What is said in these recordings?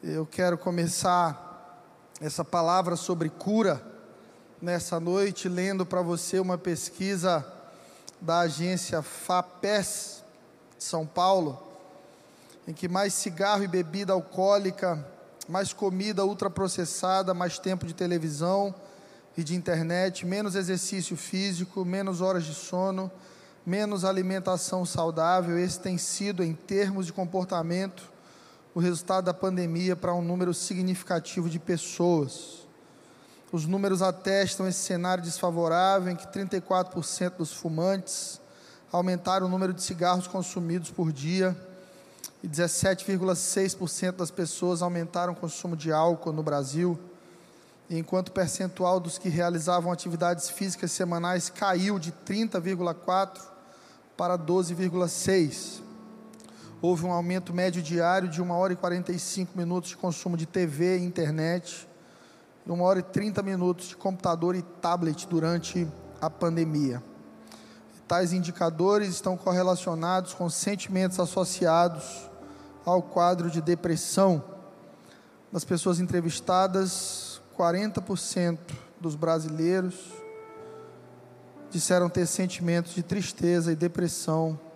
Eu quero começar essa palavra sobre cura nessa noite, lendo para você uma pesquisa da agência FAPES de São Paulo, em que mais cigarro e bebida alcoólica, mais comida ultraprocessada, mais tempo de televisão e de internet, menos exercício físico, menos horas de sono, menos alimentação saudável, esse tem sido, em termos de comportamento, o resultado da pandemia para um número significativo de pessoas. Os números atestam esse cenário desfavorável em que 34% dos fumantes aumentaram o número de cigarros consumidos por dia e 17,6% das pessoas aumentaram o consumo de álcool no Brasil, enquanto o percentual dos que realizavam atividades físicas semanais caiu de 30,4% para 12,6%. Houve um aumento médio diário de 1 hora e 45 minutos de consumo de TV e internet, e 1 hora e 30 minutos de computador e tablet durante a pandemia. Tais indicadores estão correlacionados com sentimentos associados ao quadro de depressão. Das pessoas entrevistadas, 40% dos brasileiros disseram ter sentimentos de tristeza e depressão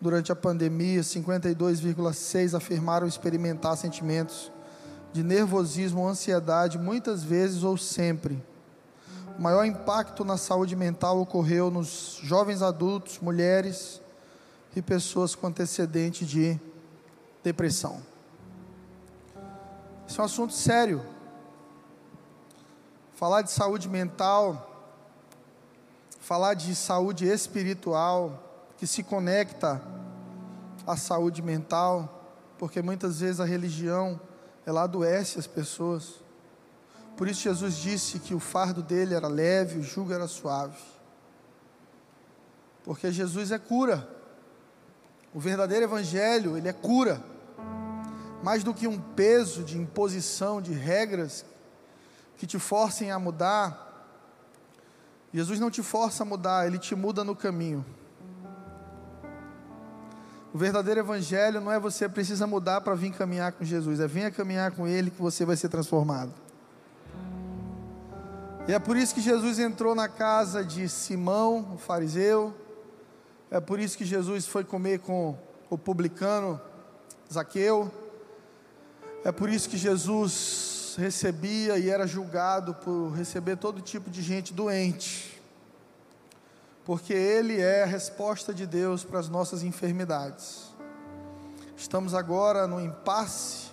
Durante a pandemia, 52,6 afirmaram experimentar sentimentos de nervosismo ansiedade, muitas vezes ou sempre. O maior impacto na saúde mental ocorreu nos jovens adultos, mulheres e pessoas com antecedente de depressão. Isso é um assunto sério. Falar de saúde mental, falar de saúde espiritual, que se conecta à saúde mental, porque muitas vezes a religião ela adoece as pessoas. Por isso Jesus disse que o fardo dele era leve, o jugo era suave. Porque Jesus é cura. O verdadeiro evangelho, ele é cura. Mais do que um peso de imposição de regras que te forcem a mudar, Jesus não te força a mudar, ele te muda no caminho. O verdadeiro evangelho não é você precisa mudar para vir caminhar com Jesus, é venha caminhar com Ele que você vai ser transformado. E é por isso que Jesus entrou na casa de Simão, o fariseu. É por isso que Jesus foi comer com o publicano Zaqueu. É por isso que Jesus recebia e era julgado por receber todo tipo de gente doente porque Ele é a resposta de Deus para as nossas enfermidades. Estamos agora no impasse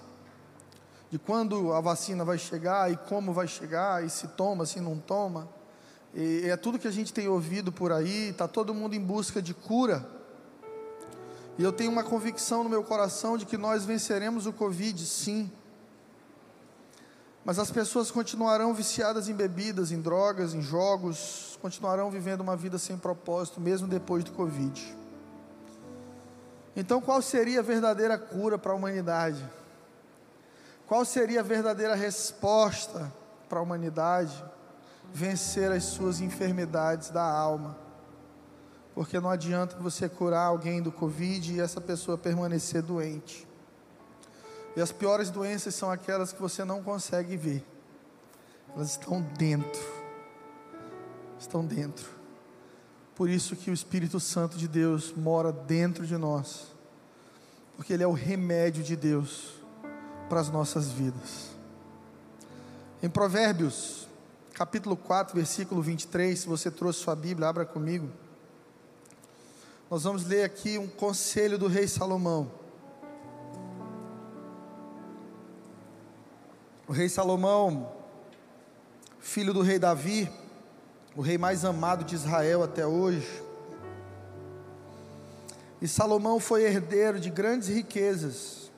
de quando a vacina vai chegar e como vai chegar, e se toma, se não toma. E é tudo que a gente tem ouvido por aí, está todo mundo em busca de cura. E eu tenho uma convicção no meu coração de que nós venceremos o Covid, sim. Mas as pessoas continuarão viciadas em bebidas, em drogas, em jogos, continuarão vivendo uma vida sem propósito, mesmo depois do Covid. Então, qual seria a verdadeira cura para a humanidade? Qual seria a verdadeira resposta para a humanidade? Vencer as suas enfermidades da alma. Porque não adianta você curar alguém do Covid e essa pessoa permanecer doente. E as piores doenças são aquelas que você não consegue ver. Elas estão dentro. Estão dentro. Por isso que o Espírito Santo de Deus mora dentro de nós. Porque ele é o remédio de Deus para as nossas vidas. Em Provérbios, capítulo 4, versículo 23, se você trouxe sua Bíblia, abra comigo. Nós vamos ler aqui um conselho do rei Salomão. O rei Salomão, filho do rei Davi, o rei mais amado de Israel até hoje. E Salomão foi herdeiro de grandes riquezas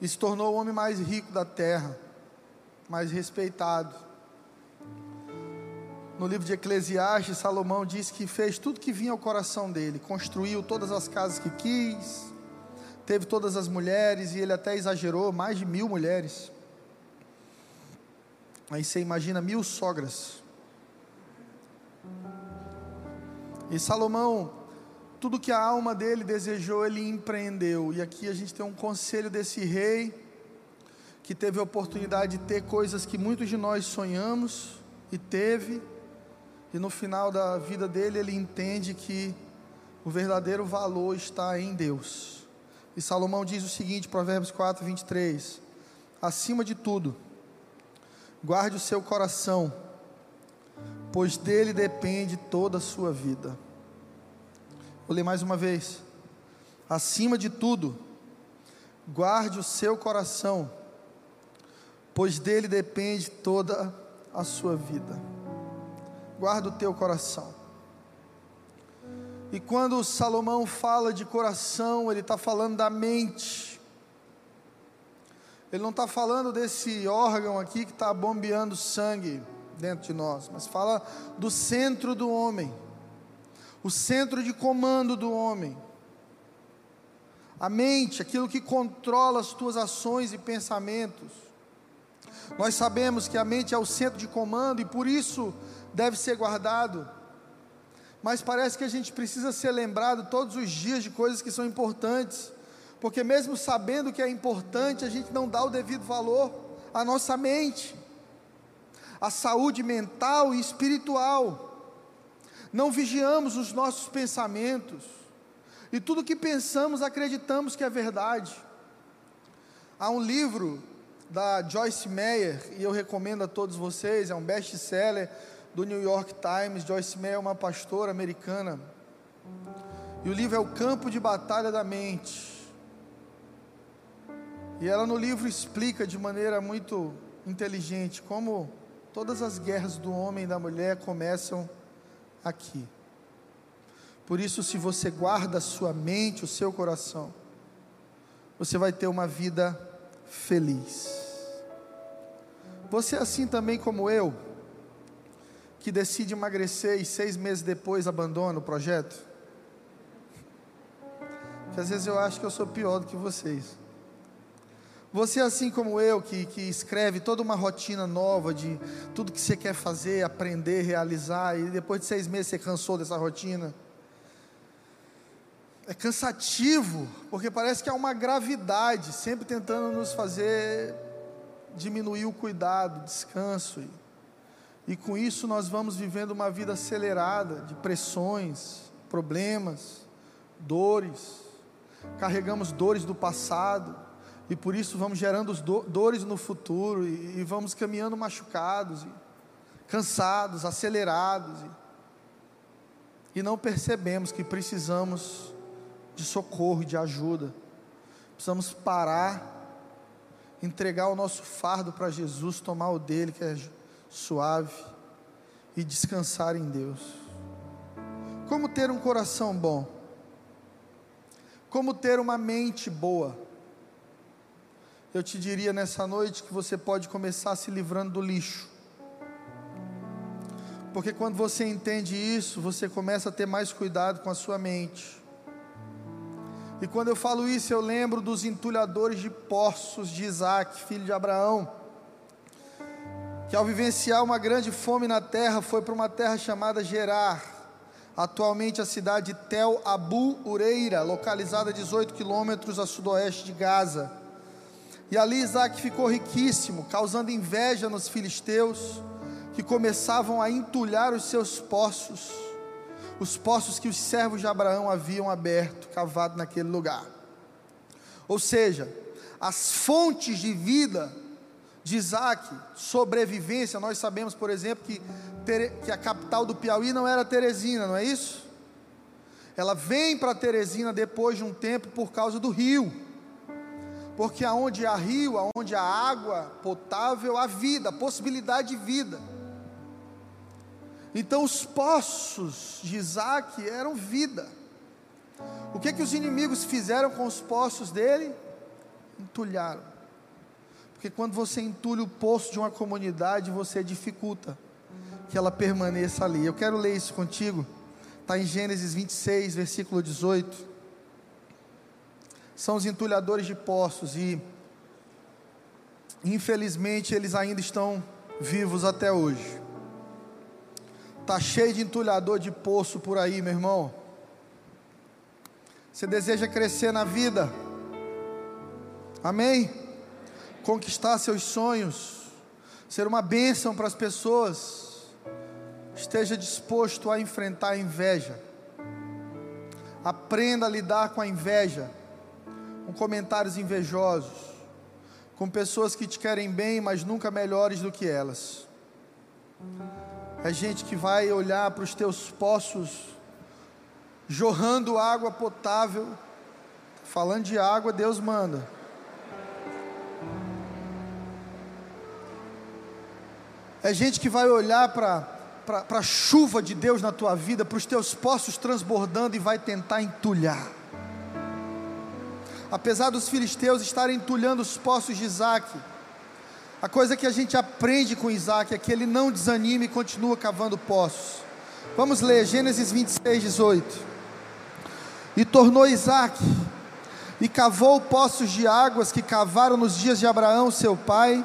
e se tornou o homem mais rico da terra, mais respeitado. No livro de Eclesiastes, Salomão diz que fez tudo que vinha ao coração dele, construiu todas as casas que quis, teve todas as mulheres e ele até exagerou, mais de mil mulheres. Aí você imagina mil sogras. E Salomão tudo que a alma dele desejou, ele empreendeu. E aqui a gente tem um conselho desse rei que teve a oportunidade de ter coisas que muitos de nós sonhamos e teve, e no final da vida dele ele entende que o verdadeiro valor está em Deus. E Salomão diz o seguinte, Provérbios 4, 23: Acima de tudo, guarde o seu coração, pois dele depende toda a sua vida. Vou ler mais uma vez. Acima de tudo, guarde o seu coração, pois dele depende toda a sua vida. Guarda o teu coração. E quando Salomão fala de coração, ele está falando da mente. Ele não está falando desse órgão aqui que está bombeando sangue dentro de nós, mas fala do centro do homem o centro de comando do homem. A mente, aquilo que controla as tuas ações e pensamentos. Nós sabemos que a mente é o centro de comando e por isso deve ser guardado. Mas parece que a gente precisa ser lembrado todos os dias de coisas que são importantes, porque mesmo sabendo que é importante, a gente não dá o devido valor à nossa mente, à saúde mental e espiritual. Não vigiamos os nossos pensamentos, e tudo que pensamos acreditamos que é verdade. Há um livro da Joyce Meyer, e eu recomendo a todos vocês, é um best-seller do New York Times. Joyce Meyer é uma pastora americana, e o livro é O Campo de Batalha da Mente. E ela no livro explica de maneira muito inteligente como todas as guerras do homem e da mulher começam aqui. Por isso, se você guarda a sua mente, o seu coração, você vai ter uma vida feliz. Você é assim também como eu, que decide emagrecer e seis meses depois abandona o projeto? Que às vezes eu acho que eu sou pior do que vocês. Você, assim como eu, que, que escreve toda uma rotina nova de tudo que você quer fazer, aprender, realizar, e depois de seis meses você cansou dessa rotina. É cansativo, porque parece que há uma gravidade, sempre tentando nos fazer diminuir o cuidado, descanso. E, com isso nós vamos vivendo uma vida acelerada de pressões, problemas, dores. Carregamos dores do passado e por isso vamos gerando do, dores no futuro e, e, vamos caminhando machucados, cansados, acelerados e, e não percebemos que precisamos de socorro, de ajuda. Precisamos parar, entregar o nosso fardo para Jesus, tomar o dele que é suave e descansar em Deus. Como ter um coração bom? Como ter uma mente boa? eu te diria nessa noite que você pode começar se livrando do lixo. Porque quando você entende isso, você começa a ter mais cuidado com a sua mente. E quando eu falo isso, eu lembro dos entulhadores de poços de Isaac, filho de Abraão, que ao vivenciar uma grande fome na terra, foi para uma terra chamada Gerar, atualmente a cidade de Tel Abu Ureira, localizada a 18 quilômetros a sudoeste de Gaza. E ali Isaac ficou riquíssimo, causando inveja nos filisteus, que começavam a entulhar os seus poços, os poços que os servos de Abraão haviam aberto, cavado naquele lugar. Ou seja, as fontes de vida de Isaac, sobrevivência, nós sabemos, por exemplo, que, que a capital do Piauí não era Teresina, não é isso? Ela vem para Teresina depois de um tempo por causa do rio porque aonde há rio, aonde há água potável, há vida, possibilidade de vida. Então os poços de Isaac eram vida. O que que os inimigos fizeram com os poços dele? Entulharam. Porque quando você entulha o poço de uma comunidade, você dificulta que ela permaneça ali. Eu quero ler isso contigo. Está em Gênesis 26, versículo 18 são os entulhadores de poços e infelizmente eles ainda estão vivos até hoje. Tá cheio de entulhador de poço por aí, meu irmão. Você deseja crescer na vida? Amém? Conquistar seus sonhos, ser uma bênção para as pessoas. Esteja disposto a enfrentar a inveja. Aprenda a lidar com a inveja, com comentários invejosos, com pessoas que te querem bem, mas nunca melhores do que elas. É gente que vai olhar para os teus poços jorrando água potável. Falando de água, Deus manda. É gente que vai olhar para a chuva de Deus na tua vida, para os teus poços transbordando e vai tentar entulhar. Apesar dos filisteus estarem entulhando os poços de Isaac, a coisa que a gente aprende com Isaac é que ele não desanima e continua cavando poços. Vamos ler Gênesis 26, 18. E tornou Isaac, e cavou poços de águas que cavaram nos dias de Abraão, seu pai,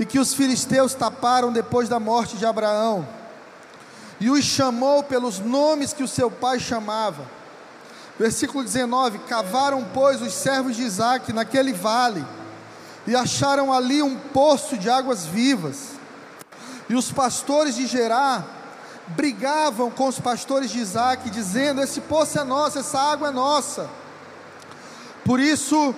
e que os filisteus taparam depois da morte de Abraão. E os chamou pelos nomes que o seu pai chamava. Versículo 19: Cavaram, pois, os servos de Isaac naquele vale, e acharam ali um poço de águas vivas. E os pastores de Gerar brigavam com os pastores de Isaac, dizendo: Esse poço é nosso, essa água é nossa. Por isso,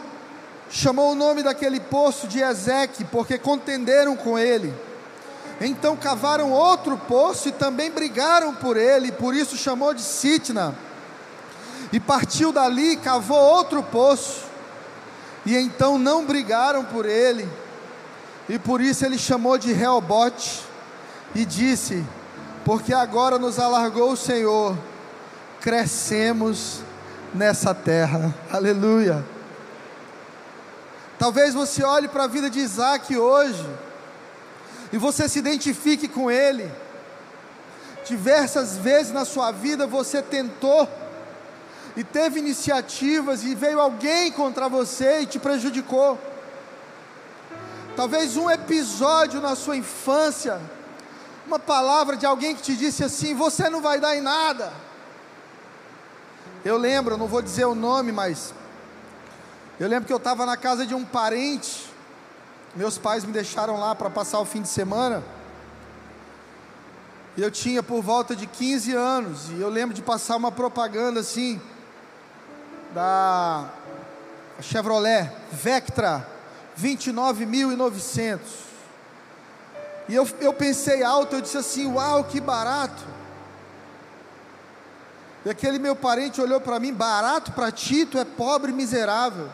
chamou o nome daquele poço de Ezeque, porque contenderam com ele. Então cavaram outro poço e também brigaram por ele, por isso chamou de Sitna. E partiu dali, cavou outro poço, e então não brigaram por ele, e por isso ele chamou de Reobote, e disse: porque agora nos alargou o Senhor, crescemos nessa terra, aleluia. Talvez você olhe para a vida de Isaac hoje, e você se identifique com ele. Diversas vezes na sua vida você tentou, e teve iniciativas, e veio alguém contra você e te prejudicou. Talvez um episódio na sua infância, uma palavra de alguém que te disse assim: você não vai dar em nada. Eu lembro, não vou dizer o nome, mas eu lembro que eu estava na casa de um parente, meus pais me deixaram lá para passar o fim de semana. E eu tinha por volta de 15 anos, e eu lembro de passar uma propaganda assim, da Chevrolet Vectra 29.900. E eu, eu pensei alto, eu disse assim: Uau, que barato. E aquele meu parente olhou para mim: Barato para ti, tu é pobre miserável.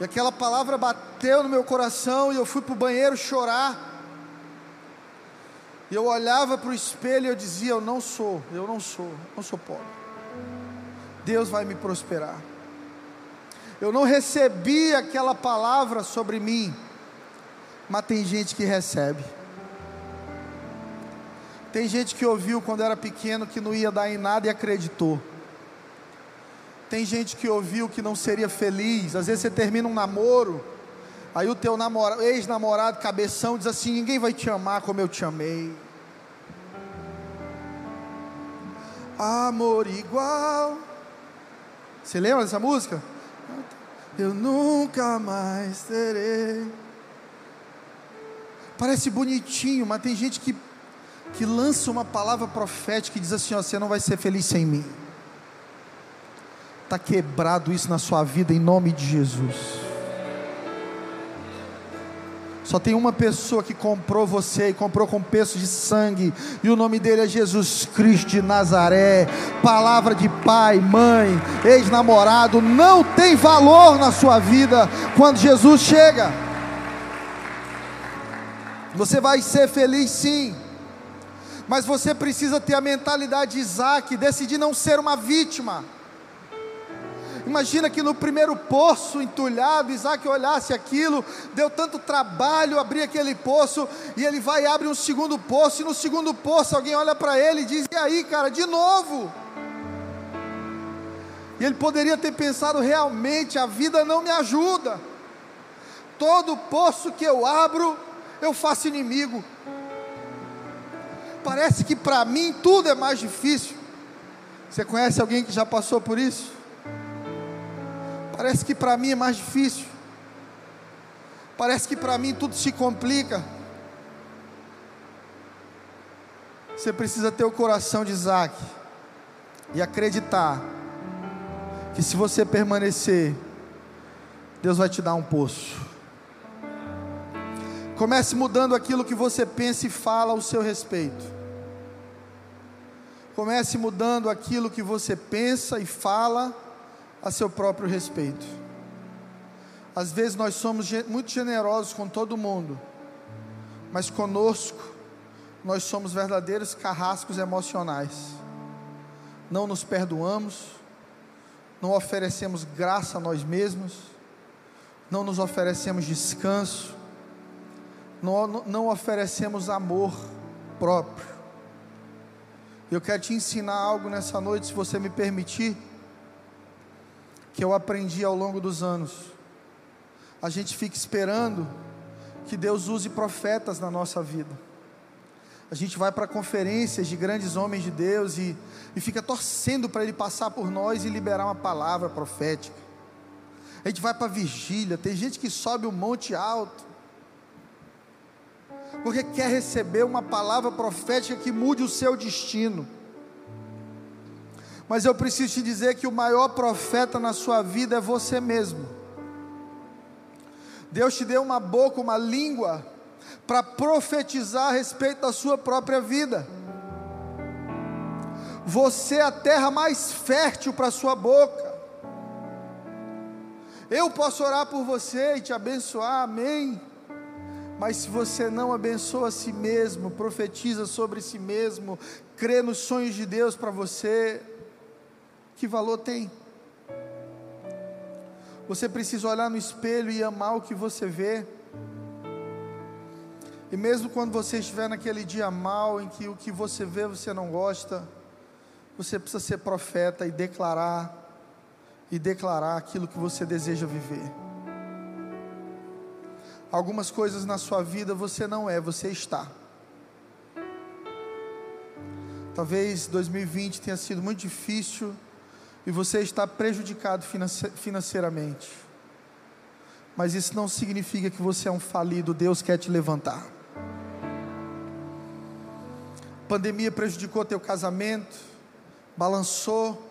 E aquela palavra bateu no meu coração e eu fui para o banheiro chorar. E eu olhava para o espelho e eu dizia: Eu não sou, eu não sou, não sou pobre. Deus vai me prosperar. Eu não recebi aquela palavra sobre mim mas tem gente que recebe. Tem gente que ouviu quando era pequeno que não ia dar em nada e acreditou. Tem gente que ouviu que não seria feliz. Às vezes você termina um namoro, aí o teu ex-namorado, cabeção, diz assim: ninguém vai te amar como eu te amei. Amor igual. Você lembra dessa música? Eu nunca mais terei. Parece bonitinho, mas tem gente que, que lança uma palavra profética e diz assim: ó, você não vai ser feliz sem mim. Está quebrado isso na sua vida em nome de Jesus. Só tem uma pessoa que comprou você e comprou com preço de sangue, e o nome dele é Jesus Cristo de Nazaré. Palavra de pai, mãe, ex-namorado, não tem valor na sua vida quando Jesus chega. Você vai ser feliz sim, mas você precisa ter a mentalidade de Isaac, decidir não ser uma vítima. Imagina que no primeiro poço entulhado, Isaac olhasse aquilo, deu tanto trabalho abrir aquele poço, e ele vai e abre um segundo poço, e no segundo poço alguém olha para ele e diz: E aí, cara, de novo? E ele poderia ter pensado: realmente, a vida não me ajuda. Todo poço que eu abro, eu faço inimigo. Parece que para mim tudo é mais difícil. Você conhece alguém que já passou por isso? Parece que para mim é mais difícil. Parece que para mim tudo se complica. Você precisa ter o coração de Isaac e acreditar que se você permanecer, Deus vai te dar um poço. Comece mudando aquilo que você pensa e fala ao seu respeito. Comece mudando aquilo que você pensa e fala a seu próprio respeito. Às vezes nós somos muito generosos com todo mundo, mas conosco nós somos verdadeiros carrascos emocionais. Não nos perdoamos, não oferecemos graça a nós mesmos, não nos oferecemos descanso, não, não oferecemos amor próprio. Eu quero te ensinar algo nessa noite, se você me permitir, que eu aprendi ao longo dos anos. A gente fica esperando que Deus use profetas na nossa vida. A gente vai para conferências de grandes homens de Deus e, e fica torcendo para Ele passar por nós e liberar uma palavra profética. A gente vai para vigília, tem gente que sobe um monte alto, porque quer receber uma palavra profética que mude o seu destino. Mas eu preciso te dizer que o maior profeta na sua vida é você mesmo. Deus te deu uma boca, uma língua, para profetizar a respeito da sua própria vida. Você é a terra mais fértil para a sua boca. Eu posso orar por você e te abençoar, amém. Mas se você não abençoa a si mesmo, profetiza sobre si mesmo, crê nos sonhos de Deus para você, que valor tem? Você precisa olhar no espelho e amar o que você vê. E mesmo quando você estiver naquele dia mal, em que o que você vê você não gosta, você precisa ser profeta e declarar, e declarar aquilo que você deseja viver. Algumas coisas na sua vida você não é, você está. Talvez 2020 tenha sido muito difícil e você está prejudicado financeiramente. Mas isso não significa que você é um falido, Deus quer te levantar. A pandemia prejudicou teu casamento, balançou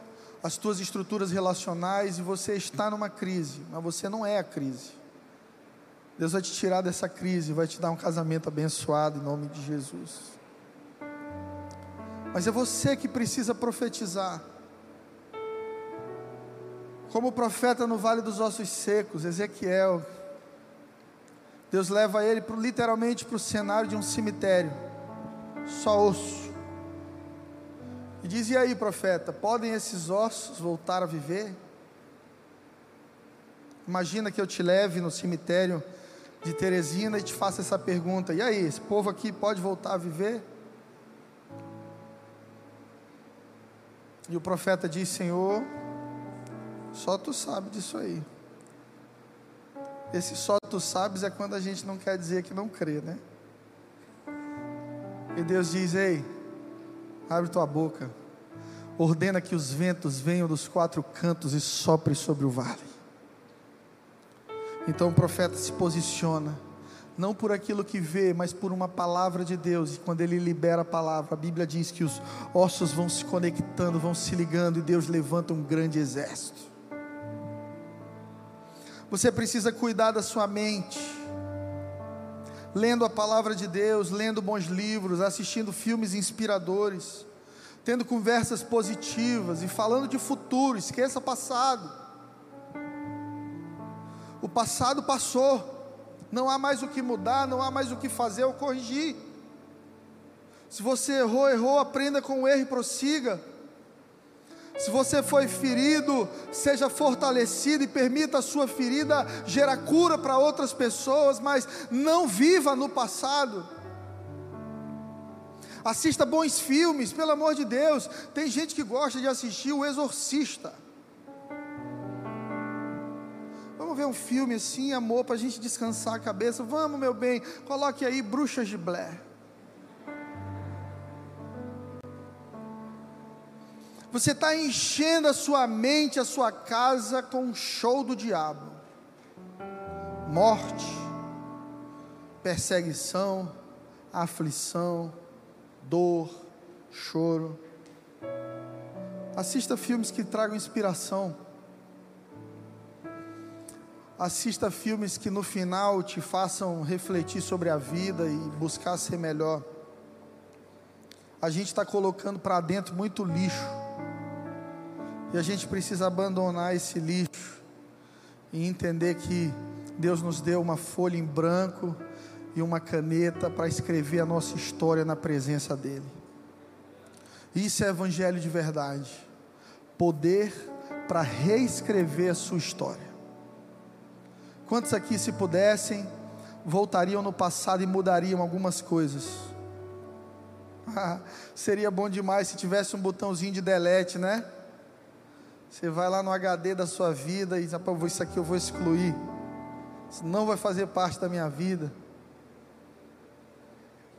as tuas estruturas relacionais e você está numa crise, mas você não é a crise. Deus vai te tirar dessa crise, vai te dar um casamento abençoado em nome de Jesus. Mas é você que precisa profetizar. Como o profeta no vale dos ossos secos, Ezequiel, Deus leva ele pro, literalmente para o cenário de um cemitério, só osso. E diz: E aí, profeta, podem esses ossos voltar a viver? Imagina que eu te leve no cemitério de Teresina e te faça essa pergunta: E aí, esse povo aqui pode voltar a viver? E o profeta diz: Senhor, só tu sabe disso aí. Esse só tu sabes é quando a gente não quer dizer que não crê, né? E Deus diz: Ei, abre tua boca, ordena que os ventos venham dos quatro cantos e sopre sobre o vale. Então o profeta se posiciona, não por aquilo que vê, mas por uma palavra de Deus. E quando ele libera a palavra, a Bíblia diz que os ossos vão se conectando, vão se ligando, e Deus levanta um grande exército. Você precisa cuidar da sua mente, lendo a palavra de Deus, lendo bons livros, assistindo filmes inspiradores, tendo conversas positivas e falando de futuro, esqueça passado. O passado passou, não há mais o que mudar, não há mais o que fazer ou corrigir. Se você errou, errou, aprenda com o erro e prossiga. Se você foi ferido, seja fortalecido e permita a sua ferida gerar cura para outras pessoas, mas não viva no passado. Assista bons filmes, pelo amor de Deus. Tem gente que gosta de assistir O Exorcista. Vamos ver um filme assim, amor, para a gente descansar a cabeça. Vamos, meu bem, coloque aí Bruxas de Blair. Você está enchendo a sua mente, a sua casa com um show do diabo. Morte, perseguição, aflição, dor, choro. Assista filmes que tragam inspiração. Assista filmes que no final te façam refletir sobre a vida e buscar ser melhor. A gente está colocando para dentro muito lixo. E a gente precisa abandonar esse lixo e entender que Deus nos deu uma folha em branco e uma caneta para escrever a nossa história na presença dEle. Isso é evangelho de verdade. Poder para reescrever a sua história. Quantos aqui, se pudessem, voltariam no passado e mudariam algumas coisas? Seria bom demais se tivesse um botãozinho de delete, né? Você vai lá no HD da sua vida e diz: Isso aqui eu vou excluir. Isso não vai fazer parte da minha vida.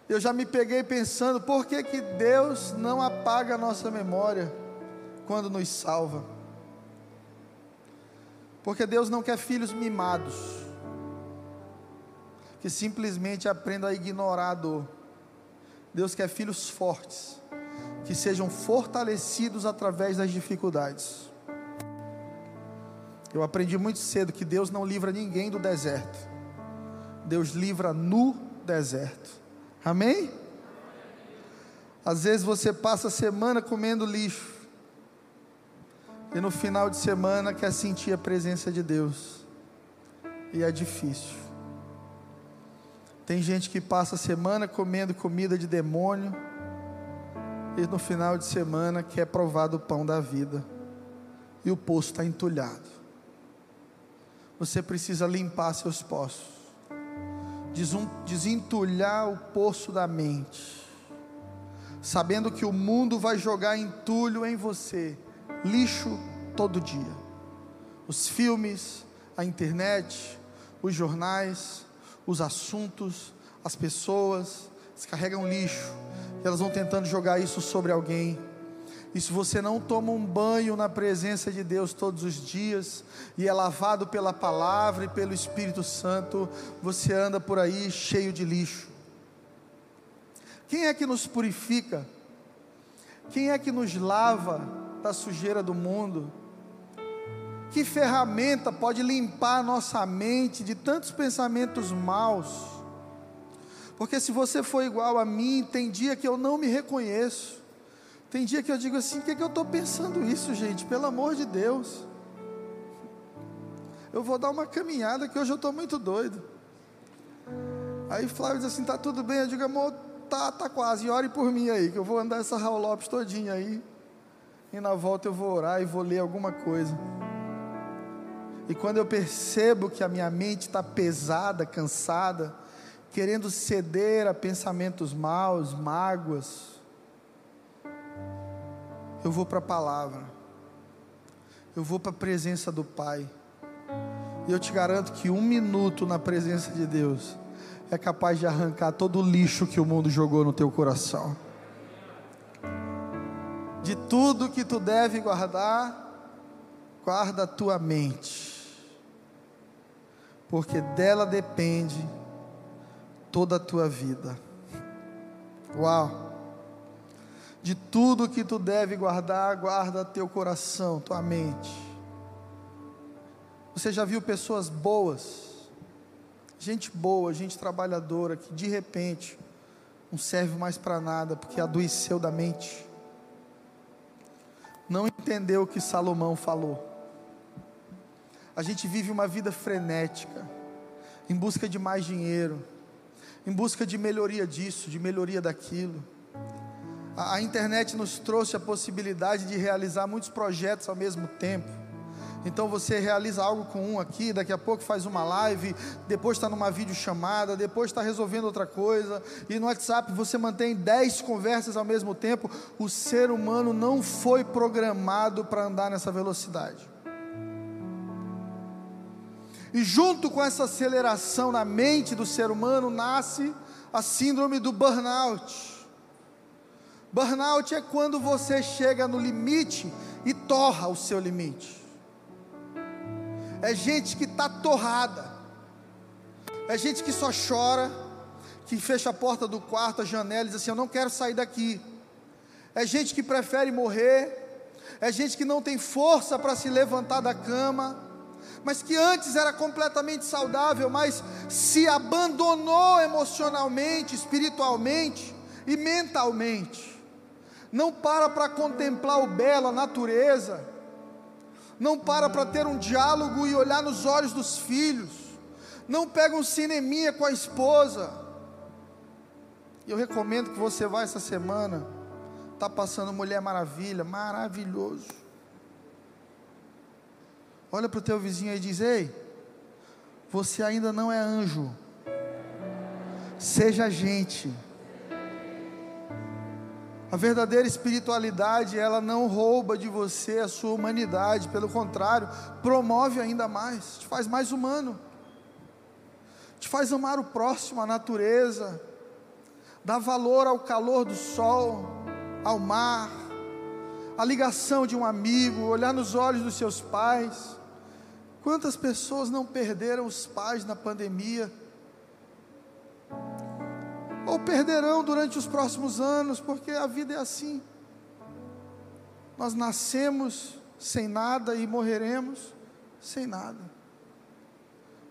Eu já me peguei pensando: por que, que Deus não apaga a nossa memória quando nos salva? Porque Deus não quer filhos mimados, que simplesmente aprendam a ignorar a dor. Deus quer filhos fortes, que sejam fortalecidos através das dificuldades. Eu aprendi muito cedo que Deus não livra ninguém do deserto, Deus livra no deserto. Amém? Às vezes você passa a semana comendo lixo, e no final de semana quer sentir a presença de Deus, e é difícil. Tem gente que passa a semana comendo comida de demônio, e no final de semana quer provar do pão da vida, e o poço está entulhado. Você precisa limpar seus poços, desentulhar o poço da mente, sabendo que o mundo vai jogar entulho em você lixo todo dia. Os filmes, a internet, os jornais, os assuntos, as pessoas descarregam lixo e elas vão tentando jogar isso sobre alguém. E se você não toma um banho na presença de Deus todos os dias e é lavado pela palavra e pelo Espírito Santo, você anda por aí cheio de lixo. Quem é que nos purifica? Quem é que nos lava? da sujeira do mundo? Que ferramenta pode limpar nossa mente de tantos pensamentos maus? Porque se você for igual a mim, tem dia que eu não me reconheço. Tem dia que eu digo assim: o que, é que eu estou pensando isso, gente? Pelo amor de Deus. Eu vou dar uma caminhada que hoje eu estou muito doido. Aí Flávio diz assim: tá tudo bem? Eu digo, amor, tá, tá quase. Ore por mim aí, que eu vou andar essa Raul Lopes todinha aí e na volta eu vou orar e vou ler alguma coisa. E quando eu percebo que a minha mente está pesada, cansada, querendo ceder a pensamentos maus, mágoas, eu vou para a palavra, eu vou para a presença do Pai. E eu te garanto que um minuto na presença de Deus é capaz de arrancar todo o lixo que o mundo jogou no teu coração de tudo que tu deve guardar, guarda a tua mente, porque dela depende toda a tua vida. Uau! De tudo que tu deve guardar, guarda teu coração, tua mente. Você já viu pessoas boas, gente boa, gente trabalhadora, que de repente não serve mais para nada porque adoeceu da mente não entendeu o que Salomão falou. A gente vive uma vida frenética, em busca de mais dinheiro, em busca de melhoria disso, de melhoria daquilo. A, internet nos trouxe a possibilidade de realizar muitos projetos ao mesmo tempo então você realiza algo com um aqui, daqui a pouco faz uma live, depois está numa videochamada, depois está resolvendo outra coisa, e no WhatsApp você mantém dez conversas ao mesmo tempo. O ser humano não foi programado para andar nessa velocidade. E junto com essa aceleração na mente do ser humano nasce a síndrome do burnout Burnout é quando você chega no limite e torra o seu limite. É gente que está torrada. É gente que só chora, que fecha a porta do quarto, a janela e diz assim: Eu não quero sair daqui. É gente que prefere morrer. É gente que não tem força para se levantar da cama. Mas que antes era completamente saudável, mas se abandonou emocionalmente, espiritualmente e mentalmente. Não para para contemplar o belo, a natureza. Não para para ter um diálogo e olhar nos olhos dos filhos. Não pega um cineminha com a esposa. Eu recomendo que você vá essa semana. Tá passando Mulher Maravilha, maravilhoso. Olha para o teu vizinho e diz: Ei, você ainda não é anjo. Seja gente. A verdadeira espiritualidade, ela não rouba de você a sua humanidade, pelo contrário, promove ainda mais, te faz mais humano, te faz amar o próximo, a natureza, dá valor ao calor do sol, ao mar, a ligação de um amigo, olhar nos olhos dos seus pais. Quantas pessoas não perderam os pais na pandemia? Ou perderão durante os próximos anos, porque a vida é assim. Nós nascemos sem nada e morreremos sem nada.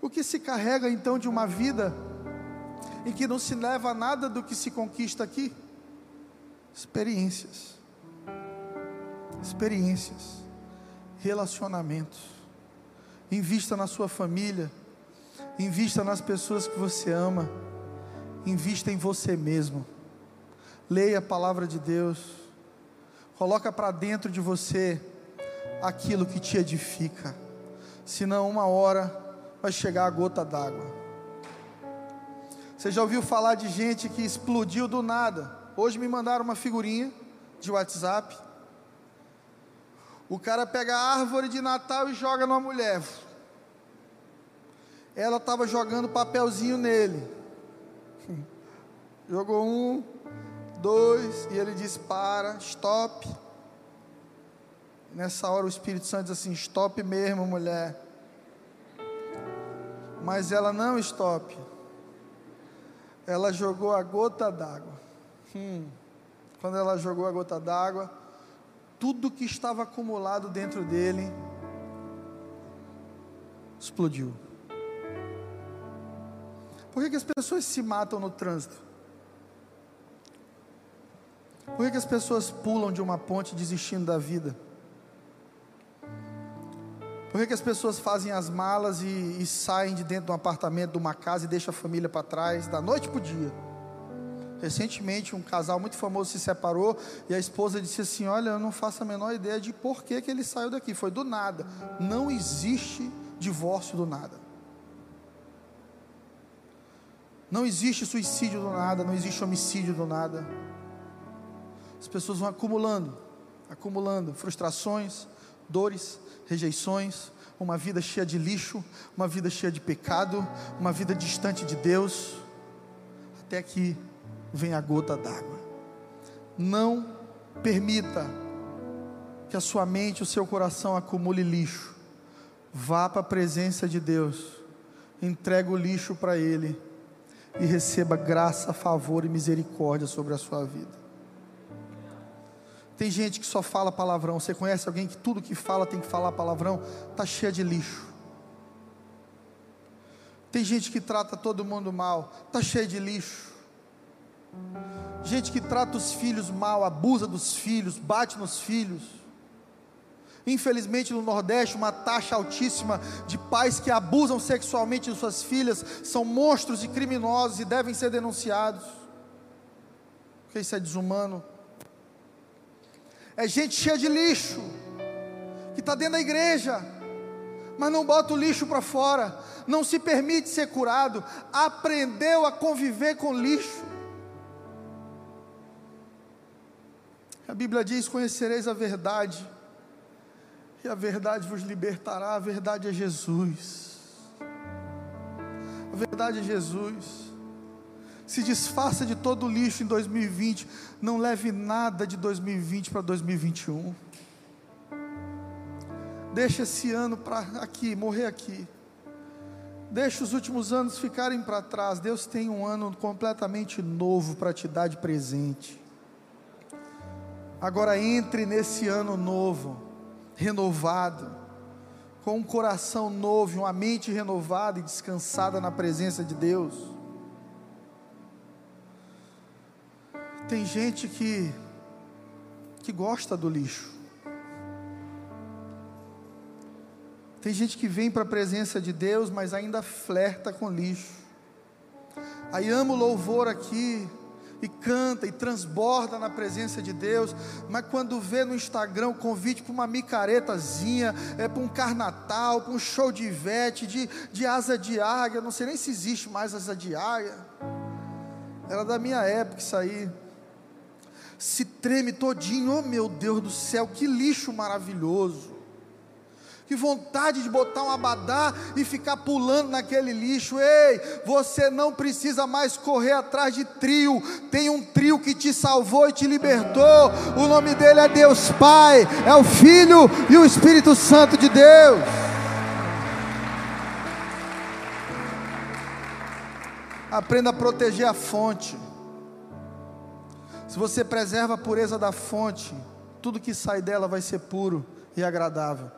O que se carrega então de uma vida em que não se leva nada do que se conquista aqui? Experiências. Experiências. Relacionamentos Invista na sua família. Invista nas pessoas que você ama. Invista em você mesmo. Leia a palavra de Deus. Coloca para dentro de você aquilo que te edifica. Senão uma hora vai chegar a gota d'água. Você já ouviu falar de gente que explodiu do nada? Hoje me mandaram uma figurinha de WhatsApp o cara pega a árvore de Natal e joga numa mulher. Ela estava jogando papelzinho nele. Jogou um, dois, e ele diz: Para, stop. Nessa hora o Espírito Santo diz assim: Stop mesmo, mulher. Mas ela não stop. Ela jogou a gota d'água. Hum. Quando ela jogou a gota d'água, tudo que estava acumulado dentro dele explodiu. Por que, que as pessoas se matam no trânsito? Por que, que as pessoas pulam de uma ponte desistindo da vida? Por que, que as pessoas fazem as malas e, e saem de dentro de um apartamento, de uma casa e deixam a família para trás, da noite para o dia? Recentemente, um casal muito famoso se separou e a esposa disse assim: Olha, eu não faço a menor ideia de por que, que ele saiu daqui. Foi do nada. Não existe divórcio do nada. Não existe suicídio do nada. Não existe homicídio do nada. As pessoas vão acumulando, acumulando frustrações, dores, rejeições, uma vida cheia de lixo, uma vida cheia de pecado, uma vida distante de Deus, até que vem a gota d'água. Não permita que a sua mente, o seu coração acumule lixo. Vá para a presença de Deus, entregue o lixo para Ele e receba graça, favor e misericórdia sobre a sua vida. Tem gente que só fala palavrão. Você conhece alguém que tudo que fala tem que falar palavrão? Está cheia de lixo. Tem gente que trata todo mundo mal. Está cheia de lixo. Gente que trata os filhos mal, abusa dos filhos, bate nos filhos. Infelizmente no Nordeste, uma taxa altíssima de pais que abusam sexualmente de suas filhas são monstros e criminosos e devem ser denunciados. Porque isso é desumano. É gente cheia de lixo, que está dentro da igreja, mas não bota o lixo para fora, não se permite ser curado, aprendeu a conviver com lixo. A Bíblia diz: Conhecereis a verdade, e a verdade vos libertará. A verdade é Jesus. A verdade é Jesus. Se desfaça de todo o lixo em 2020. Não leve nada de 2020 para 2021. Deixa esse ano para aqui, morrer aqui. Deixa os últimos anos ficarem para trás. Deus tem um ano completamente novo para te dar de presente. Agora entre nesse ano novo, renovado, com um coração novo, uma mente renovada e descansada na presença de Deus. Tem gente que que gosta do lixo. Tem gente que vem para a presença de Deus, mas ainda flerta com lixo. Aí ama o louvor aqui, e canta e transborda na presença de Deus, mas quando vê no Instagram o convite para uma micaretazinha, é para um carnatal, para um show de Ivete, de, de asa de águia, não sei nem se existe mais asa de águia, era da minha época isso aí, se treme todinho, oh meu Deus do céu, que lixo maravilhoso, que vontade de botar um abadá e ficar pulando naquele lixo. Ei, você não precisa mais correr atrás de trio. Tem um trio que te salvou e te libertou. O nome dele é Deus Pai, é o Filho e o Espírito Santo de Deus. Aprenda a proteger a fonte. Se você preserva a pureza da fonte, tudo que sai dela vai ser puro e agradável.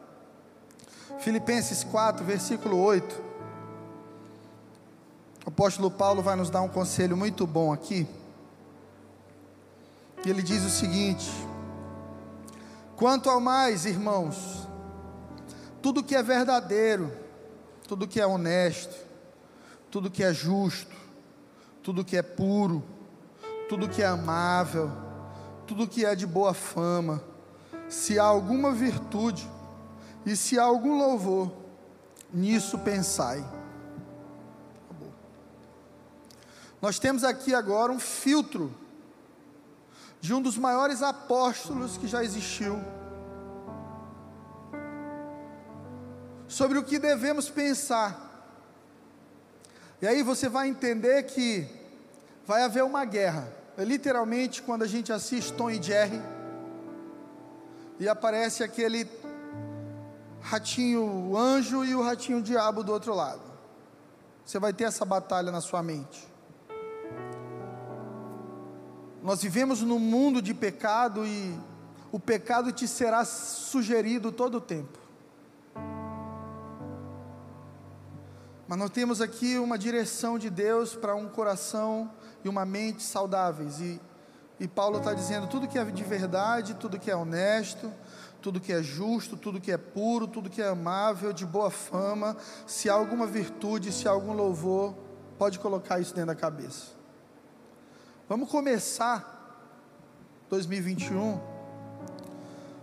Filipenses 4, versículo 8. O apóstolo Paulo vai nos dar um conselho muito bom aqui. E ele diz o seguinte: Quanto ao mais, irmãos, tudo que é verdadeiro, tudo que é honesto, tudo que é justo, tudo que é puro, tudo que é amável, tudo que é de boa fama, se há alguma virtude, e se há algum louvor, nisso pensai. Nós temos aqui agora um filtro de um dos maiores apóstolos que já existiu. Sobre o que devemos pensar. E aí você vai entender que vai haver uma guerra. É literalmente quando a gente assiste Tom e Jerry e aparece aquele ratinho anjo e o ratinho diabo do outro lado. Você vai ter essa batalha na sua mente. Nós vivemos num mundo de pecado e o pecado te será sugerido todo o tempo. Mas nós temos aqui uma direção de Deus para um coração e uma mente saudáveis. E, e Paulo está dizendo: tudo que é de verdade, tudo que é honesto, tudo que é justo, tudo que é puro, tudo que é amável, de boa fama, se há alguma virtude, se há algum louvor, pode colocar isso dentro da cabeça. Vamos começar 2021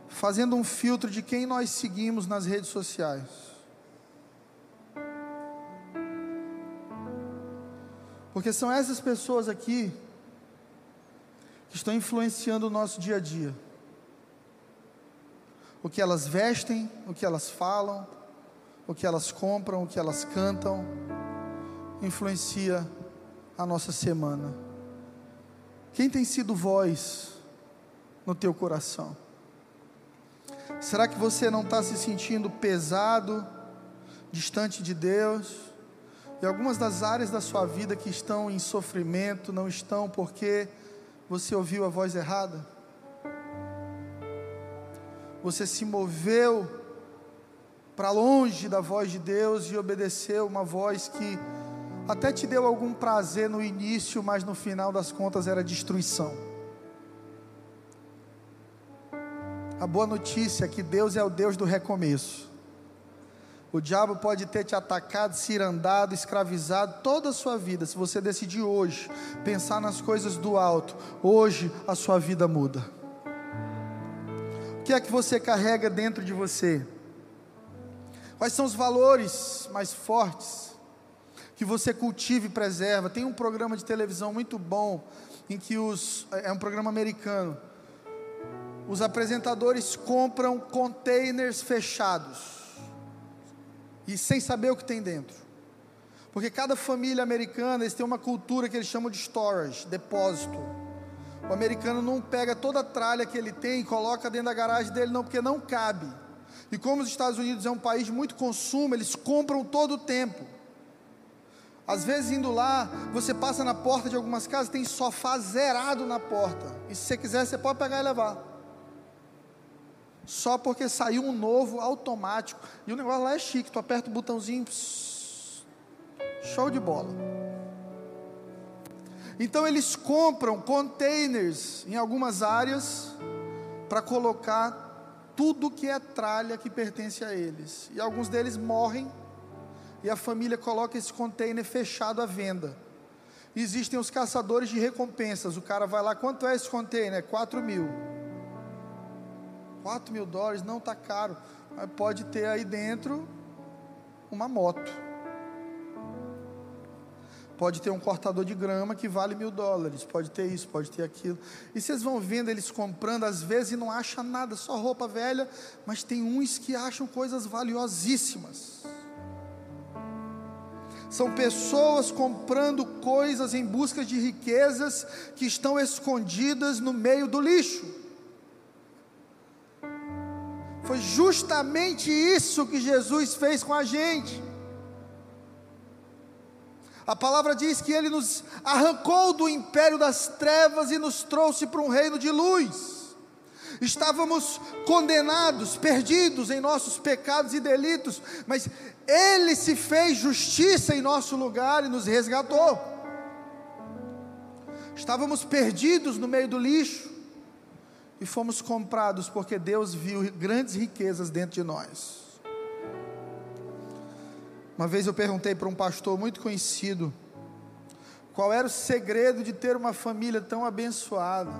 fazendo um filtro de quem nós seguimos nas redes sociais. Porque são essas pessoas aqui que estão influenciando o nosso dia a dia o que elas vestem, o que elas falam, o que elas compram, o que elas cantam, influencia a nossa semana. Quem tem sido voz no teu coração? Será que você não está se sentindo pesado, distante de Deus? E algumas das áreas da sua vida que estão em sofrimento não estão porque você ouviu a voz errada? você se moveu para longe da voz de Deus e obedeceu uma voz que até te deu algum prazer no início, mas no final das contas era destruição. A boa notícia é que Deus é o Deus do recomeço. O diabo pode ter te atacado, cirandado, escravizado toda a sua vida. Se você decidir hoje pensar nas coisas do alto, hoje a sua vida muda que é que você carrega dentro de você? Quais são os valores mais fortes que você cultiva e preserva? Tem um programa de televisão muito bom em que os é um programa americano. Os apresentadores compram containers fechados e sem saber o que tem dentro. Porque cada família americana, eles têm uma cultura que eles chamam de storage, depósito. O americano não pega toda a tralha que ele tem e coloca dentro da garagem dele, não, porque não cabe. E como os Estados Unidos é um país de muito consumo, eles compram todo o tempo. Às vezes indo lá, você passa na porta de algumas casas, tem sofá zerado na porta. E se você quiser, você pode pegar e levar. Só porque saiu um novo automático. E o negócio lá é chique, tu aperta o botãozinho, pss, show de bola. Então eles compram containers em algumas áreas para colocar tudo que é tralha que pertence a eles. E alguns deles morrem e a família coloca esse container fechado à venda. Existem os caçadores de recompensas. O cara vai lá, quanto é esse container? 4 mil. 4 mil dólares não está caro, mas pode ter aí dentro uma moto. Pode ter um cortador de grama que vale mil dólares, pode ter isso, pode ter aquilo. E vocês vão vendo eles comprando, às vezes e não acham nada, só roupa velha, mas tem uns que acham coisas valiosíssimas. São pessoas comprando coisas em busca de riquezas que estão escondidas no meio do lixo. Foi justamente isso que Jesus fez com a gente. A palavra diz que ele nos arrancou do império das trevas e nos trouxe para um reino de luz. Estávamos condenados, perdidos em nossos pecados e delitos, mas ele se fez justiça em nosso lugar e nos resgatou. Estávamos perdidos no meio do lixo e fomos comprados porque Deus viu grandes riquezas dentro de nós. Uma vez eu perguntei para um pastor muito conhecido qual era o segredo de ter uma família tão abençoada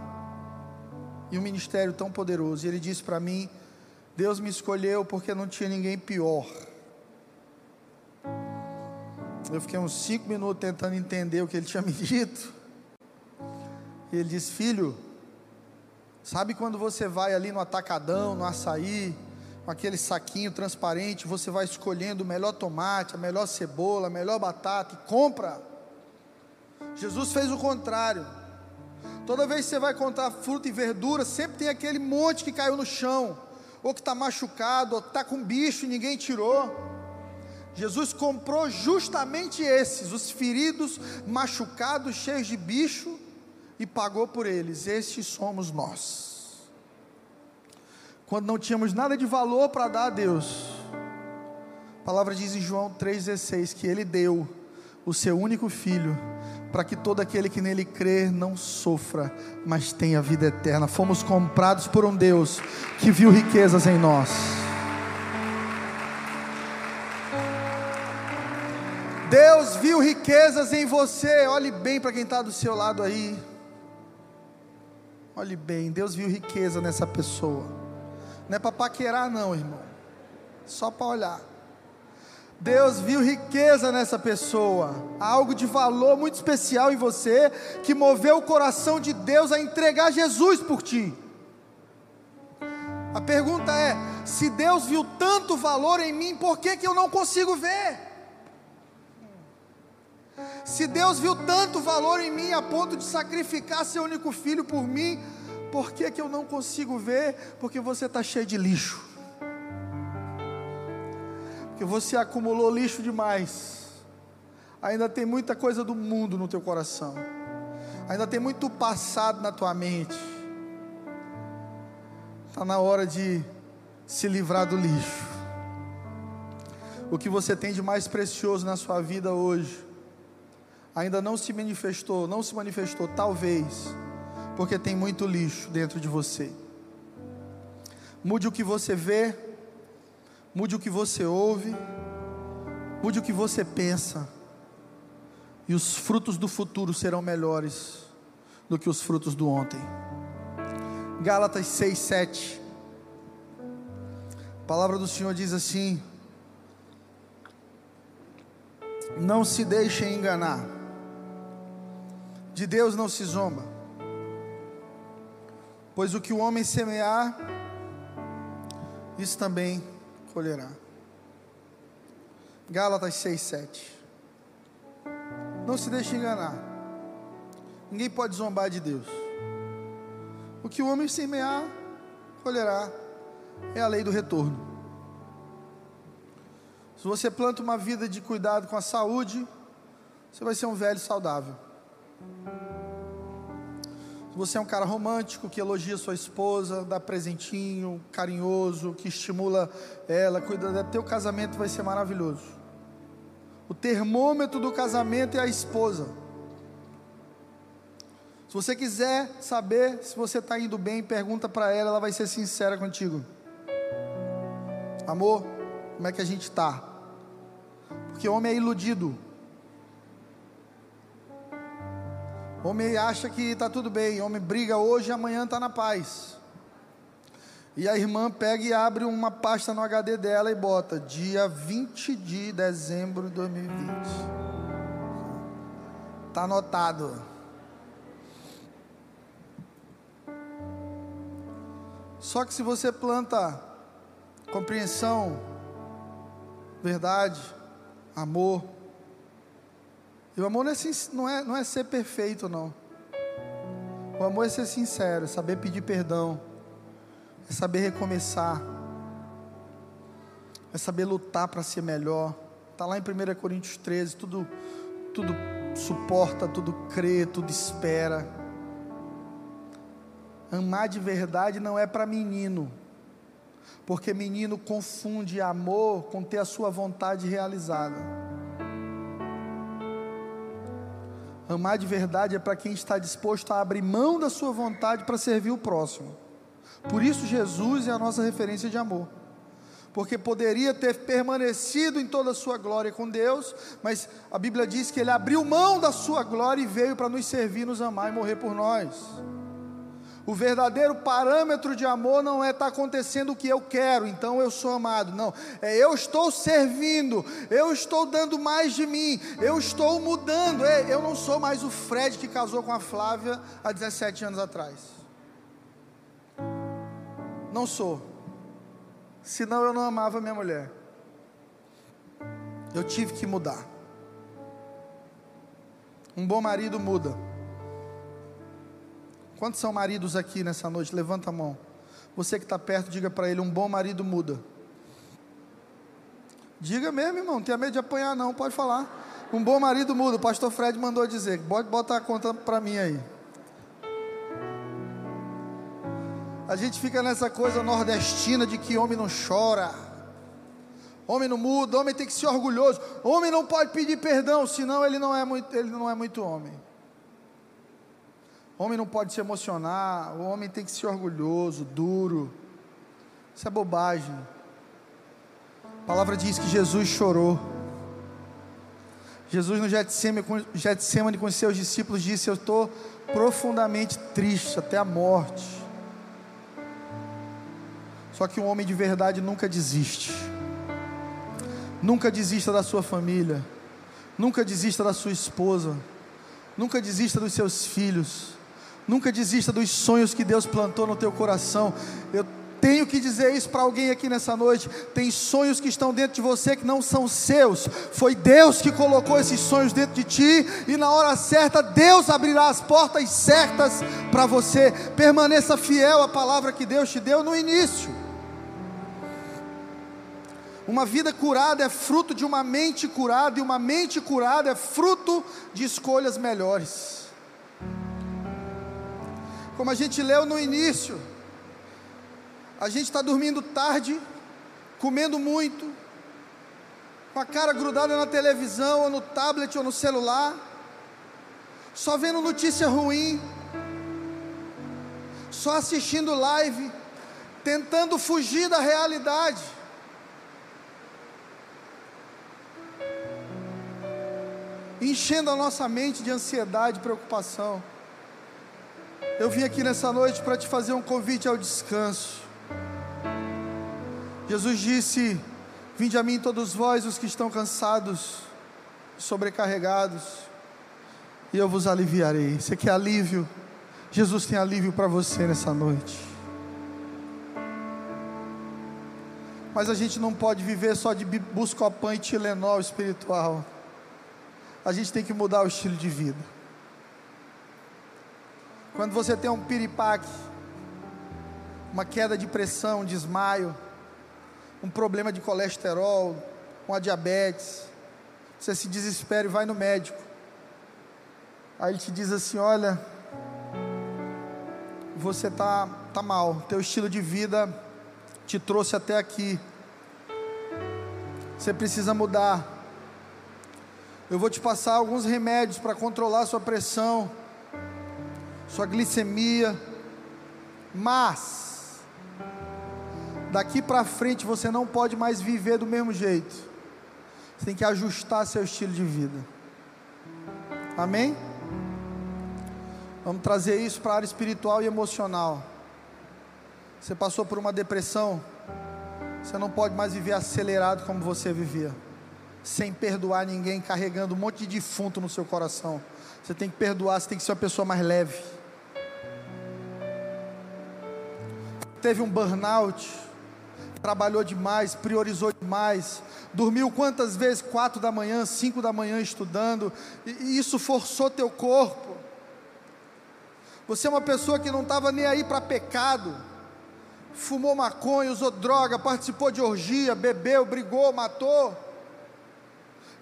e um ministério tão poderoso. E ele disse para mim: Deus me escolheu porque não tinha ninguém pior. Eu fiquei uns cinco minutos tentando entender o que ele tinha me dito. E ele disse: Filho, sabe quando você vai ali no atacadão, no açaí, com aquele saquinho transparente, você vai escolhendo o melhor tomate, a melhor cebola, a melhor batata e compra. Jesus fez o contrário. Toda vez que você vai comprar fruta e verdura, sempre tem aquele monte que caiu no chão, ou que está machucado, ou está com bicho e ninguém tirou. Jesus comprou justamente esses, os feridos, machucados, cheios de bicho, e pagou por eles. Estes somos nós. Quando não tínhamos nada de valor para dar a Deus, a palavra diz em João 3,16 que Ele deu o seu único filho, para que todo aquele que nele crer não sofra, mas tenha vida eterna. Fomos comprados por um Deus que viu riquezas em nós. Deus viu riquezas em você. Olhe bem para quem está do seu lado aí. Olhe bem, Deus viu riqueza nessa pessoa. Não é para paquerar, não, irmão. Só para olhar. Deus viu riqueza nessa pessoa, algo de valor muito especial em você, que moveu o coração de Deus a entregar Jesus por ti. A pergunta é: se Deus viu tanto valor em mim, por que, que eu não consigo ver? Se Deus viu tanto valor em mim a ponto de sacrificar seu único filho por mim, por que, que eu não consigo ver? Porque você está cheio de lixo. Porque você acumulou lixo demais. Ainda tem muita coisa do mundo no teu coração. Ainda tem muito passado na tua mente. Está na hora de se livrar do lixo. O que você tem de mais precioso na sua vida hoje ainda não se manifestou, não se manifestou, talvez, porque tem muito lixo dentro de você. Mude o que você vê, mude o que você ouve, mude o que você pensa, e os frutos do futuro serão melhores do que os frutos do ontem. Gálatas 6, 7. A palavra do Senhor diz assim: Não se deixem enganar de Deus não se zomba, pois o que o homem semear, isso também colherá. Gálatas 6, 7. Não se deixe enganar. Ninguém pode zombar de Deus. O que o homem semear, colherá. É a lei do retorno. Se você planta uma vida de cuidado com a saúde, você vai ser um velho saudável. Se você é um cara romântico que elogia sua esposa, dá presentinho, carinhoso, que estimula ela, cuida dela, teu casamento vai ser maravilhoso. O termômetro do casamento é a esposa. Se você quiser saber se você está indo bem, pergunta para ela, ela vai ser sincera contigo. Amor, como é que a gente está? Porque homem é iludido. Homem acha que está tudo bem, homem briga hoje e amanhã está na paz. E a irmã pega e abre uma pasta no HD dela e bota dia 20 de dezembro de 2020. Está anotado. Só que se você planta compreensão, verdade, amor, e o amor não é, não é, não é ser perfeito, não. O amor é ser sincero, é saber pedir perdão, é saber recomeçar, é saber lutar para ser melhor. Está lá em 1 Coríntios 13, tudo, tudo suporta, tudo crê, tudo espera. Amar de verdade não é para menino, porque menino confunde amor com ter a sua vontade realizada. Amar de verdade é para quem está disposto a abrir mão da sua vontade para servir o próximo. Por isso, Jesus é a nossa referência de amor. Porque poderia ter permanecido em toda a sua glória com Deus, mas a Bíblia diz que ele abriu mão da sua glória e veio para nos servir, nos amar e morrer por nós. O verdadeiro parâmetro de amor não é estar tá acontecendo o que eu quero, então eu sou amado. Não, é eu estou servindo, eu estou dando mais de mim, eu estou mudando. É, eu não sou mais o Fred que casou com a Flávia há 17 anos atrás. Não sou. Senão eu não amava minha mulher. Eu tive que mudar. Um bom marido muda. Quantos são maridos aqui nessa noite? Levanta a mão. Você que está perto, diga para ele: um bom marido muda. Diga mesmo, irmão, não tenha medo de apanhar, não, pode falar. Um bom marido muda. O pastor Fred mandou dizer: botar a conta para mim aí. A gente fica nessa coisa nordestina de que homem não chora, homem não muda, homem tem que ser orgulhoso, homem não pode pedir perdão, senão ele não é muito, ele não é muito homem. Homem não pode se emocionar, o homem tem que ser orgulhoso, duro. Isso é bobagem. A palavra diz que Jesus chorou. Jesus no Getsemane, com seus discípulos disse: Eu estou profundamente triste até a morte. Só que um homem de verdade nunca desiste. Nunca desista da sua família. Nunca desista da sua esposa. Nunca desista dos seus filhos. Nunca desista dos sonhos que Deus plantou no teu coração. Eu tenho que dizer isso para alguém aqui nessa noite. Tem sonhos que estão dentro de você que não são seus. Foi Deus que colocou esses sonhos dentro de ti e na hora certa Deus abrirá as portas certas para você. Permaneça fiel à palavra que Deus te deu no início. Uma vida curada é fruto de uma mente curada e uma mente curada é fruto de escolhas melhores como a gente leu no início, a gente está dormindo tarde, comendo muito, com a cara grudada na televisão, ou no tablet, ou no celular, só vendo notícia ruim, só assistindo live, tentando fugir da realidade. Enchendo a nossa mente de ansiedade e preocupação. Eu vim aqui nessa noite para te fazer um convite ao descanso. Jesus disse: Vinde a mim todos vós os que estão cansados, sobrecarregados, e eu vos aliviarei. Você quer alívio? Jesus tem alívio para você nessa noite. Mas a gente não pode viver só de buscopan e Tilenol espiritual. a gente tem que mudar o estilo de vida. Quando você tem um piripaque, uma queda de pressão, um desmaio, um problema de colesterol, uma diabetes, você se desespera e vai no médico. Aí ele te diz assim: olha, você tá, tá mal, teu estilo de vida te trouxe até aqui. Você precisa mudar. Eu vou te passar alguns remédios para controlar sua pressão, sua glicemia, mas daqui para frente você não pode mais viver do mesmo jeito. Você tem que ajustar seu estilo de vida. Amém? Vamos trazer isso para a área espiritual e emocional. Você passou por uma depressão, você não pode mais viver acelerado como você vivia, sem perdoar ninguém, carregando um monte de defunto no seu coração. Você tem que perdoar, você tem que ser uma pessoa mais leve. Teve um burnout, trabalhou demais, priorizou demais, dormiu quantas vezes? Quatro da manhã, cinco da manhã estudando, e isso forçou teu corpo. Você é uma pessoa que não estava nem aí para pecado, fumou maconha, usou droga, participou de orgia, bebeu, brigou, matou.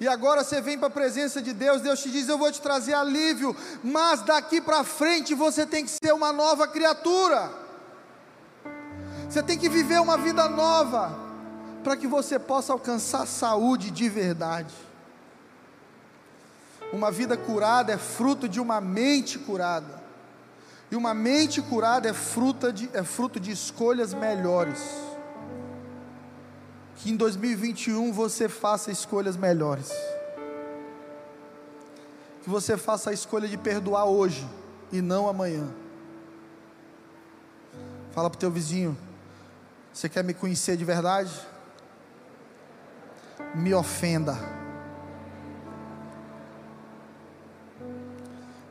E agora você vem para a presença de Deus, Deus te diz: Eu vou te trazer alívio, mas daqui para frente você tem que ser uma nova criatura. Você tem que viver uma vida nova, para que você possa alcançar saúde de verdade. Uma vida curada é fruto de uma mente curada. E uma mente curada é, fruto de, é fruto de escolhas melhores. Que em 2021 você faça escolhas melhores. Que você faça a escolha de perdoar hoje e não amanhã. Fala para o teu vizinho: Você quer me conhecer de verdade? Me ofenda.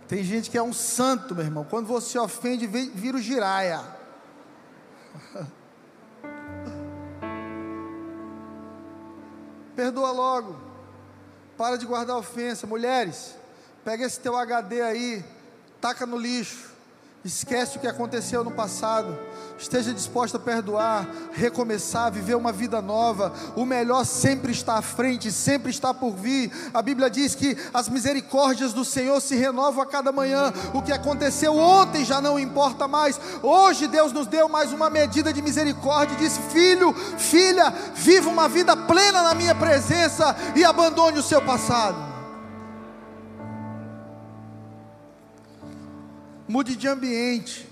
Tem gente que é um santo, meu irmão. Quando você ofende, vira o giraia. Perdoa logo. Para de guardar ofensa. Mulheres, pega esse teu HD aí, taca no lixo. Esquece o que aconteceu no passado. Esteja disposto a perdoar, recomeçar, viver uma vida nova. O melhor sempre está à frente, sempre está por vir. A Bíblia diz que as misericórdias do Senhor se renovam a cada manhã. O que aconteceu ontem já não importa mais. Hoje Deus nos deu mais uma medida de misericórdia. Diz: Filho, filha, viva uma vida plena na minha presença e abandone o seu passado. Mude de ambiente.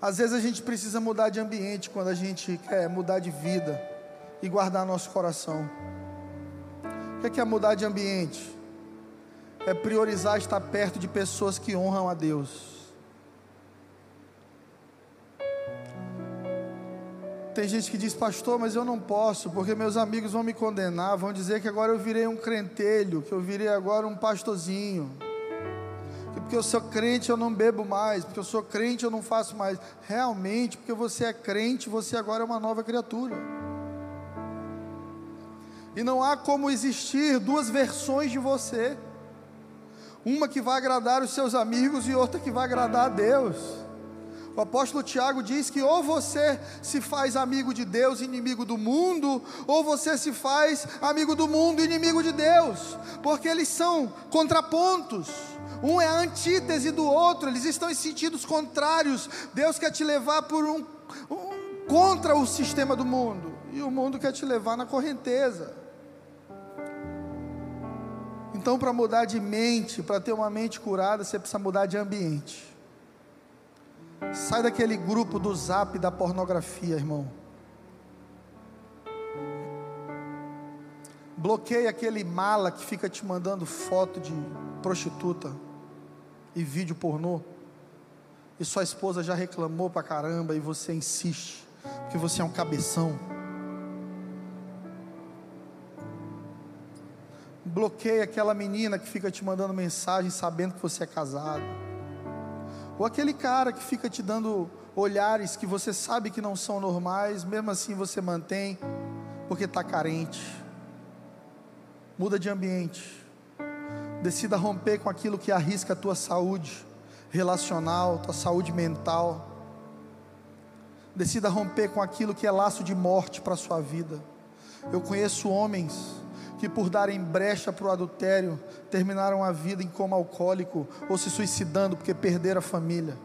Às vezes a gente precisa mudar de ambiente quando a gente quer mudar de vida e guardar nosso coração. O que é, é mudar de ambiente? É priorizar estar perto de pessoas que honram a Deus. Tem gente que diz, pastor, mas eu não posso, porque meus amigos vão me condenar, vão dizer que agora eu virei um crentelho, que eu virei agora um pastorzinho porque eu sou crente eu não bebo mais, porque eu sou crente eu não faço mais. Realmente, porque você é crente, você agora é uma nova criatura. E não há como existir duas versões de você. Uma que vai agradar os seus amigos e outra que vai agradar a Deus. O apóstolo Tiago diz que ou você se faz amigo de Deus, inimigo do mundo, ou você se faz amigo do mundo, inimigo de Deus, porque eles são contrapontos. Um é a antítese do outro, eles estão em sentidos contrários. Deus quer te levar por um, um contra o sistema do mundo, e o mundo quer te levar na correnteza. Então, para mudar de mente, para ter uma mente curada, você precisa mudar de ambiente. Sai daquele grupo do zap da pornografia, irmão. Bloqueia aquele mala que fica te mandando foto de prostituta e vídeo pornô. E sua esposa já reclamou pra caramba e você insiste, porque você é um cabeção. Bloqueia aquela menina que fica te mandando mensagem sabendo que você é casado. Ou aquele cara que fica te dando olhares que você sabe que não são normais, mesmo assim você mantém, porque está carente. Muda de ambiente. Decida romper com aquilo que arrisca a tua saúde relacional, tua saúde mental. Decida romper com aquilo que é laço de morte para a sua vida. Eu conheço homens que, por darem brecha para o adultério, terminaram a vida em coma alcoólico ou se suicidando porque perderam a família.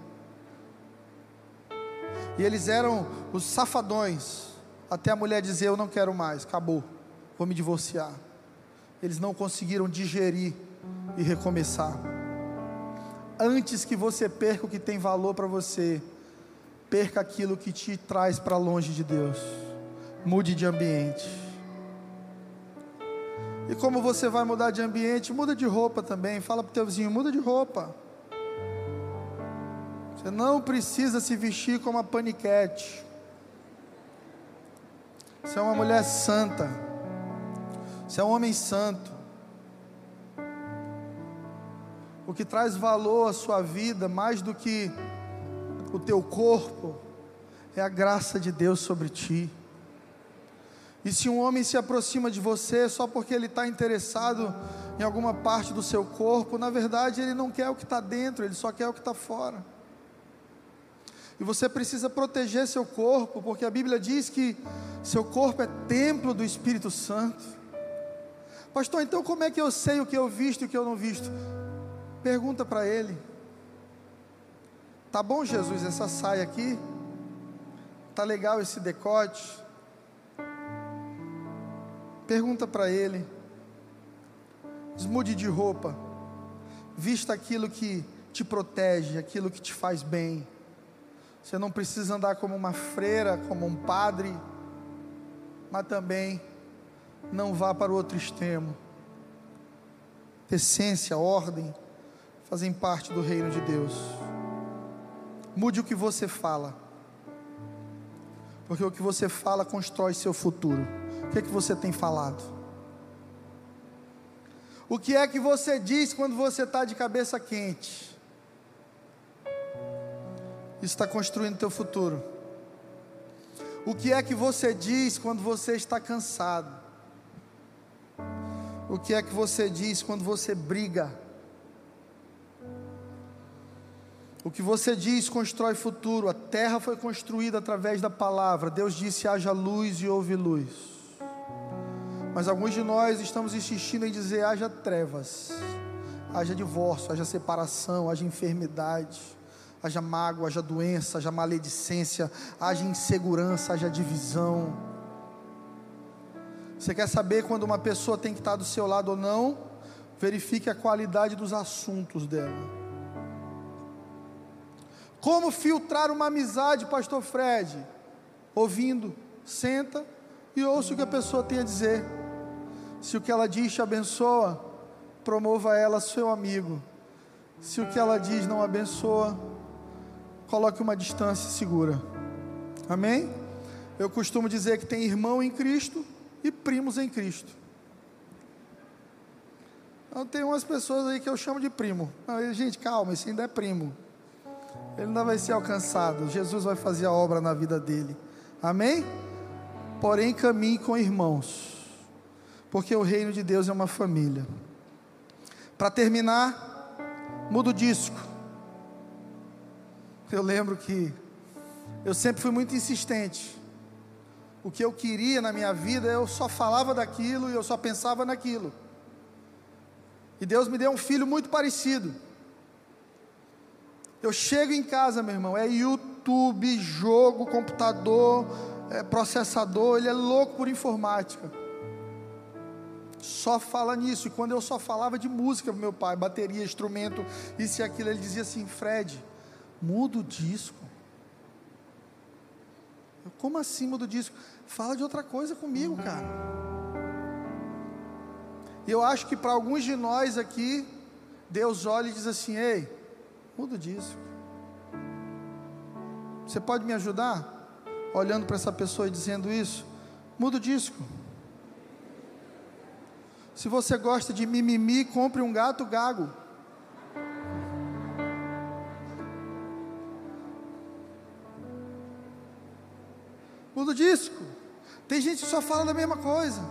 E eles eram os safadões, até a mulher dizer: Eu não quero mais, acabou, vou me divorciar. Eles não conseguiram digerir e recomeçar. Antes que você perca o que tem valor para você, perca aquilo que te traz para longe de Deus. Mude de ambiente. E como você vai mudar de ambiente, muda de roupa também. Fala para o teu vizinho, muda de roupa. Você não precisa se vestir como a paniquete. Você é uma mulher santa. Você é um homem santo. O que traz valor à sua vida, mais do que o teu corpo, é a graça de Deus sobre ti. E se um homem se aproxima de você só porque ele está interessado em alguma parte do seu corpo, na verdade ele não quer o que está dentro, ele só quer o que está fora. E você precisa proteger seu corpo, porque a Bíblia diz que seu corpo é templo do Espírito Santo. Pastor, então como é que eu sei o que eu visto e o que eu não visto? Pergunta para ele. Tá bom, Jesus, essa saia aqui? Tá legal esse decote? Pergunta para ele. Desmude de roupa. Vista aquilo que te protege, aquilo que te faz bem. Você não precisa andar como uma freira, como um padre, mas também não vá para o outro extremo. Decência, ordem, fazem parte do reino de Deus. Mude o que você fala, porque o que você fala constrói seu futuro. Que é que você tem falado? O que é que você diz quando você está de cabeça quente? Isso está construindo teu futuro. O que é que você diz quando você está cansado? O que é que você diz quando você briga? O que você diz constrói futuro. A terra foi construída através da palavra. Deus disse: haja luz e houve luz. Mas alguns de nós estamos insistindo em dizer: haja trevas, haja divórcio, haja separação, haja enfermidade haja mágoa, haja doença, haja maledicência, haja insegurança, haja divisão. Você quer saber quando uma pessoa tem que estar do seu lado ou não? Verifique a qualidade dos assuntos dela. Como filtrar uma amizade, Pastor Fred? Ouvindo, senta e ouça o que a pessoa tem a dizer. Se o que ela diz te abençoa, promova ela seu amigo. Se o que ela diz não abençoa, coloque uma distância segura. Amém? Eu costumo dizer que tem irmão em Cristo e primos em Cristo. Então tem umas pessoas aí que eu chamo de primo. Não, gente, calma, esse ainda é primo. Ele ainda vai ser alcançado. Jesus vai fazer a obra na vida dele. Amém? Porém, caminhe com irmãos. Porque o reino de Deus é uma família. Para terminar, muda o disco. Eu lembro que eu sempre fui muito insistente. O que eu queria na minha vida, eu só falava daquilo e eu só pensava naquilo. E Deus me deu um filho muito parecido. Eu chego em casa, meu irmão, é YouTube, jogo, computador, é processador, ele é louco por informática. Só fala nisso. E quando eu só falava de música para meu pai, bateria, instrumento, isso e aquilo, ele dizia assim: Fred, Muda o disco. Eu, Como assim muda o disco? Fala de outra coisa comigo, cara. E eu acho que para alguns de nós aqui, Deus olha e diz assim: Ei, muda o disco. Você pode me ajudar? Olhando para essa pessoa e dizendo isso, muda o disco. Se você gosta de mimimi, compre um gato gago. Muda o disco. Tem gente que só fala da mesma coisa.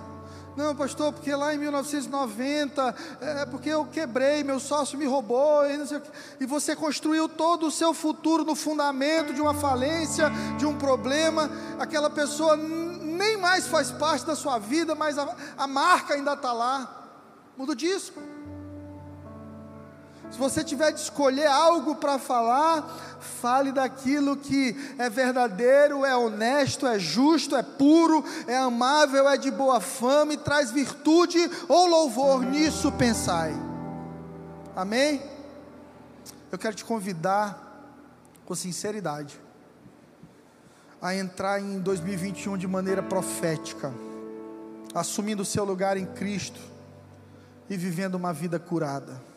Não, pastor, porque lá em 1990, é porque eu quebrei, meu sócio me roubou, e, e, você construiu todo o seu futuro no fundamento de uma falência, de um problema. Aquela pessoa nem mais faz parte da sua vida, mas a, a marca ainda está lá. Muda o disco. Se você tiver de escolher algo para falar, fale daquilo que é verdadeiro, é honesto, é justo, é puro, é amável, é de boa fama e traz virtude ou louvor. Nisso pensai. Amém? Eu quero te convidar com sinceridade a entrar em 2021 de maneira profética, assumindo o seu lugar em Cristo e vivendo uma vida curada.